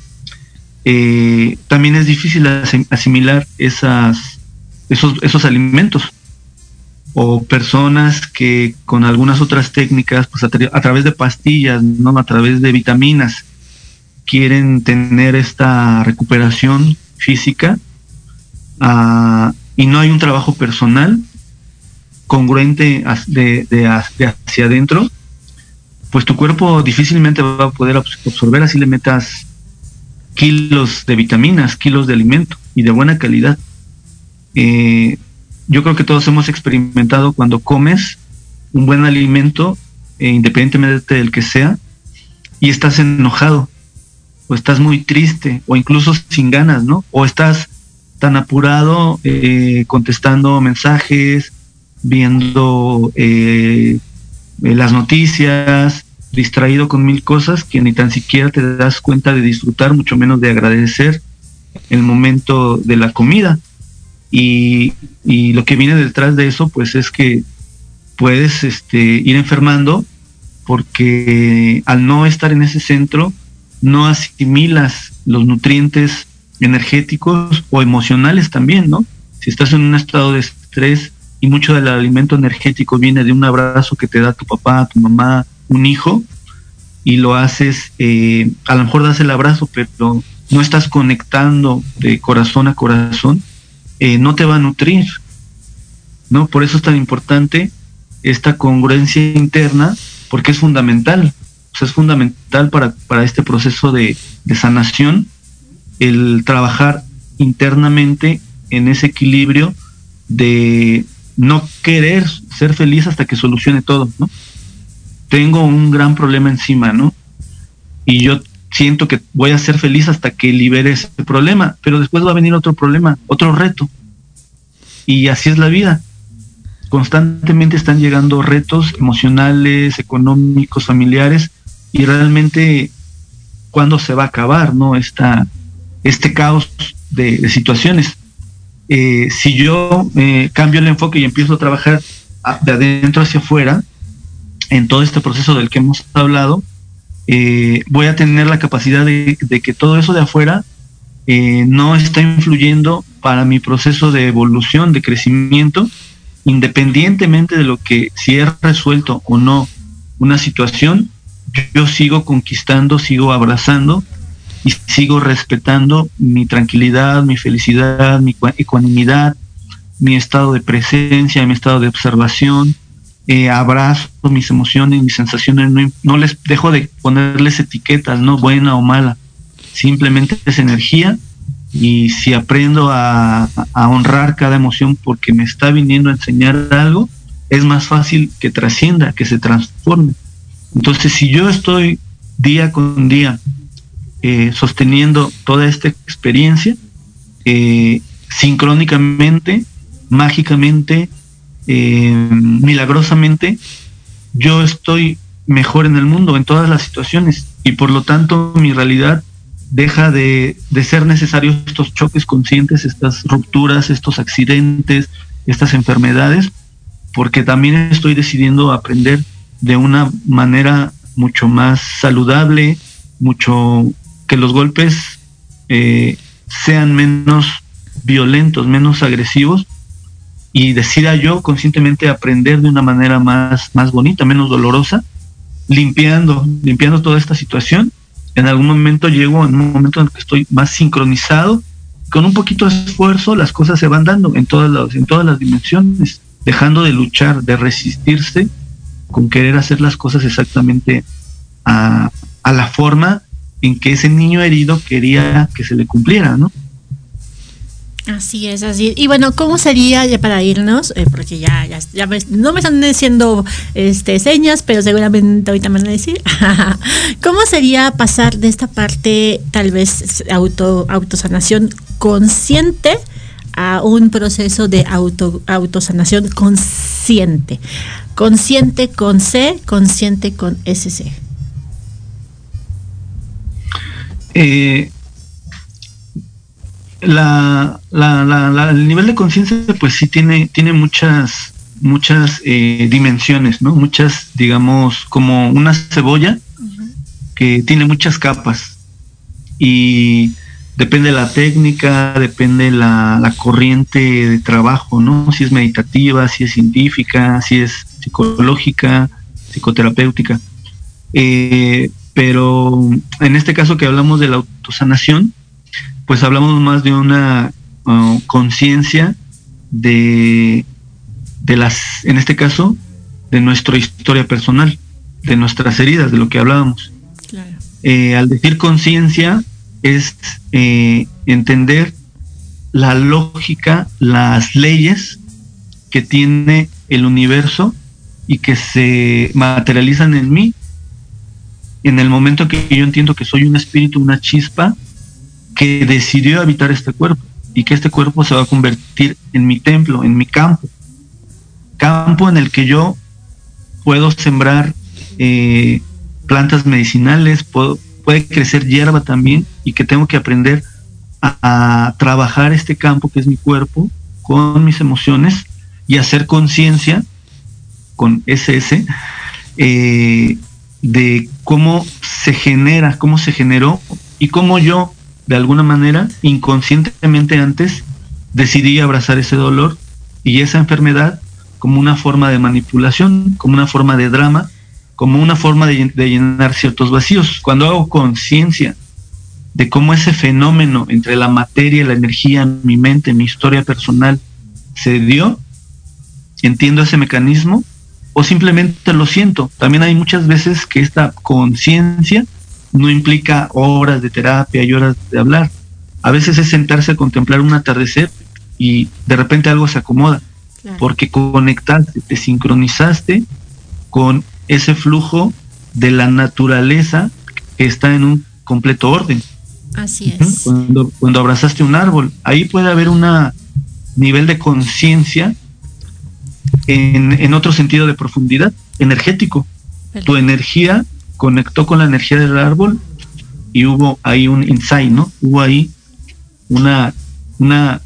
eh, también es difícil asimilar esos, esos alimentos o personas que con algunas otras técnicas, pues a, través de pastillas, ¿no? a través de vitaminas, quieren tener esta recuperación física ah, y no hay un trabajo personal congruente de, hacia adentro, pues tu cuerpo difícilmente va a poder absorber así le metas kilos de vitaminas, kilos de alimento y de buena calidad. Eh, yo creo que todos hemos experimentado cuando comes un buen alimento, eh, independientemente del que sea, y estás enojado, o estás muy triste, o incluso sin ganas, ¿no? O estás tan apurado eh, contestando mensajes, viendo eh, las noticias, distraído con mil cosas que ni tan siquiera te das cuenta de disfrutar, mucho menos de agradecer el momento de la comida. Y, lo que viene detrás de eso, pues es que puedes este, ir enfermando porque al no estar en ese centro, no asimilas los nutrientes energéticos o emocionales también, ¿no? Si estás en un estado de estrés y mucho del alimento energético viene de un abrazo que te da tu papá, tu mamá, un hijo, y lo haces, eh, a lo mejor das el abrazo, pero no estás conectando de corazón a corazón, eh, no te va a nutrir, ¿no? Por eso es tan importante esta congruencia interna, porque es fundamental, es fundamental para, para este proceso de, de sanación, el trabajar internamente en ese equilibrio de no querer ser feliz hasta que solucione todo, ¿no? Tengo un gran problema encima, ¿no? Y yo siento que voy a ser feliz hasta que libere ese problema, pero después va a venir otro problema, otro reto. Y así es la vida. Constantemente están llegando retos emocionales, económicos, familiares, y realmente cuándo se va a acabar, ¿no? Esta, este caos de, situaciones. Eh, si yo eh, cambio el enfoque y empiezo a trabajar de adentro hacia afuera, en todo este proceso del que hemos hablado, eh, voy a tener la capacidad de, que todo eso de afuera eh, no está influyendo para mi proceso de evolución, de crecimiento, independientemente de lo que si he resuelto o no una situación, yo sigo conquistando, sigo abrazando y sigo respetando mi tranquilidad, mi felicidad, mi ecuanimidad, mi estado de presencia, mi estado de observación, eh, abrazo mis emociones, mis sensaciones, no, les dejo de ponerles etiquetas, no buena o mala, simplemente es energía y si aprendo a, honrar cada emoción porque me está viniendo a enseñar algo, es más fácil que trascienda, que se transforme. Entonces, si yo estoy día con día eh, sosteniendo toda esta experiencia, eh, sincrónicamente, mágicamente, eh, milagrosamente yo estoy mejor en el mundo, en todas las situaciones, y por lo tanto mi realidad deja de, ser necesarios estos choques conscientes, estas rupturas, estos accidentes, estas enfermedades, porque también estoy decidiendo aprender de una manera mucho más saludable, mucho que los golpes eh, sean menos violentos, menos agresivos y decida yo conscientemente aprender de una manera más, más bonita, menos dolorosa, limpiando, limpiando toda esta situación. En algún momento llego, en un momento en que estoy más sincronizado, con un poquito de esfuerzo las cosas se van dando en todas las, en todas las dimensiones, dejando de luchar, de resistirse con querer hacer las cosas exactamente a, a la forma en que ese niño herido quería que se le cumpliera, ¿no? Así es, así. Y bueno, ¿cómo sería ya para irnos? Eh, porque ya, ya, ya no me están diciendo este, señas, pero seguramente ahorita me van a decir. ¿Cómo sería pasar de esta parte, tal vez, auto, autosanación consciente a un proceso de auto, autosanación consciente? Consciente con C, consciente con SC. Eh, la, la, el nivel de conciencia pues sí tiene, tiene muchas, muchas eh, dimensiones, ¿no? Muchas, digamos, como una cebolla que tiene muchas capas y depende de la técnica, depende la, la corriente de trabajo, ¿no? Si es meditativa, si es científica, si es psicológica, psicoterapéutica. Eh, pero en este caso que hablamos de la autosanación, pues hablamos más de una uh, conciencia de, de las, en este caso, de nuestra historia personal, de nuestras heridas, de lo que hablábamos. Eh, al decir conciencia es eh, entender la lógica, las leyes que tiene el universo y que se materializan en mí en el momento que yo entiendo que soy un espíritu, una chispa, que decidió habitar este cuerpo y que este cuerpo se va a convertir en mi templo, en mi campo, campo en el que yo puedo sembrar eh, plantas medicinales, puedo, puede crecer hierba también y que tengo que aprender a, trabajar este campo que es mi cuerpo con mis emociones y hacer conciencia con SS eh, de cómo se genera, cómo se generó y cómo yo, de alguna manera, inconscientemente antes, decidí abrazar ese dolor y esa enfermedad como una forma de manipulación, como una forma de drama, como una forma de, llenar ciertos vacíos. Cuando hago conciencia de cómo ese fenómeno entre la materia la energía, mi mente, mi historia personal, se dio, entiendo ese mecanismo o simplemente lo siento. También hay muchas veces que esta conciencia no implica horas de terapia y horas de hablar. A veces es sentarse a contemplar un atardecer y de repente algo se acomoda, porque conectaste, te sincronizaste con ese flujo de la naturaleza que está en un completo orden. Así es. Cuando, cuando abrazaste un árbol, ahí puede haber un nivel de conciencia en, otro sentido de profundidad, energético. Tu energía conectó con la energía del árbol y hubo ahí un insight, ¿no? Hubo ahí una, una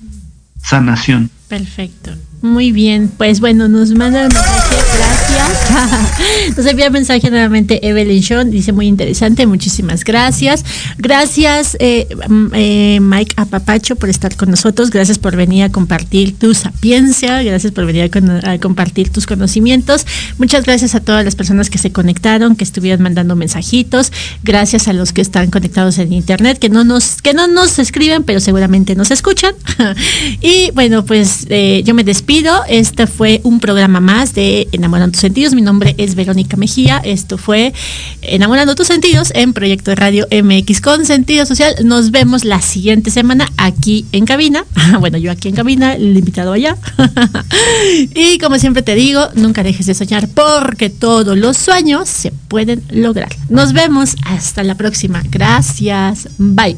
sanación. Perfecto. Muy bien, pues bueno, nos manda un mensaje, gracias. nos envía mensaje nuevamente Evelyn Sean, dice muy interesante, muchísimas gracias. Gracias eh, eh, Mike Apapacho por estar con nosotros, gracias por venir a compartir tu sapiencia, gracias por venir a, compartir tus conocimientos. Muchas gracias a todas las personas que se conectaron, que estuvieron mandando mensajitos, gracias a los que están conectados en internet, que no nos, que no nos escriben, pero seguramente nos escuchan. y bueno, pues eh, yo me despido este fue un programa más de Enamorando tus sentidos. Mi nombre es Verónica Mejía. Esto fue Enamorando tus sentidos en Proyecto de Radio MX con sentido social. Nos vemos la siguiente semana aquí en cabina. Bueno, yo aquí en cabina, el invitado allá. y como siempre te digo, nunca dejes de soñar porque todos los sueños se pueden lograr. Nos vemos hasta la próxima. Gracias. Bye.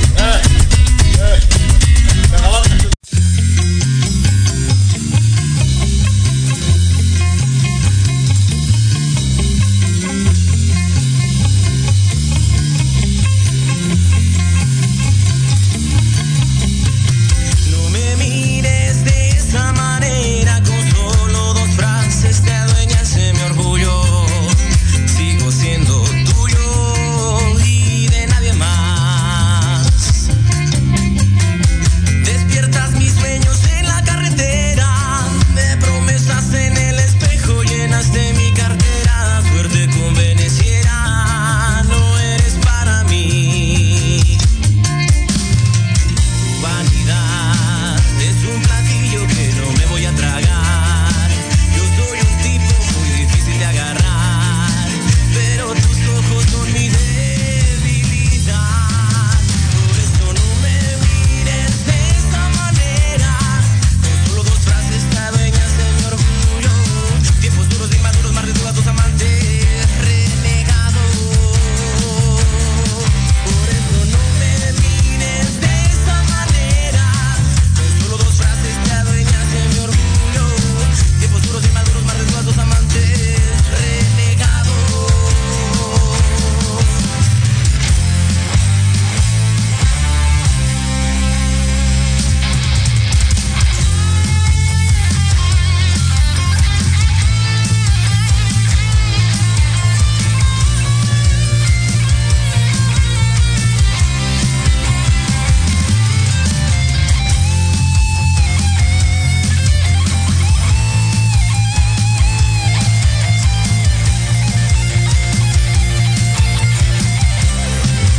Hey, hey.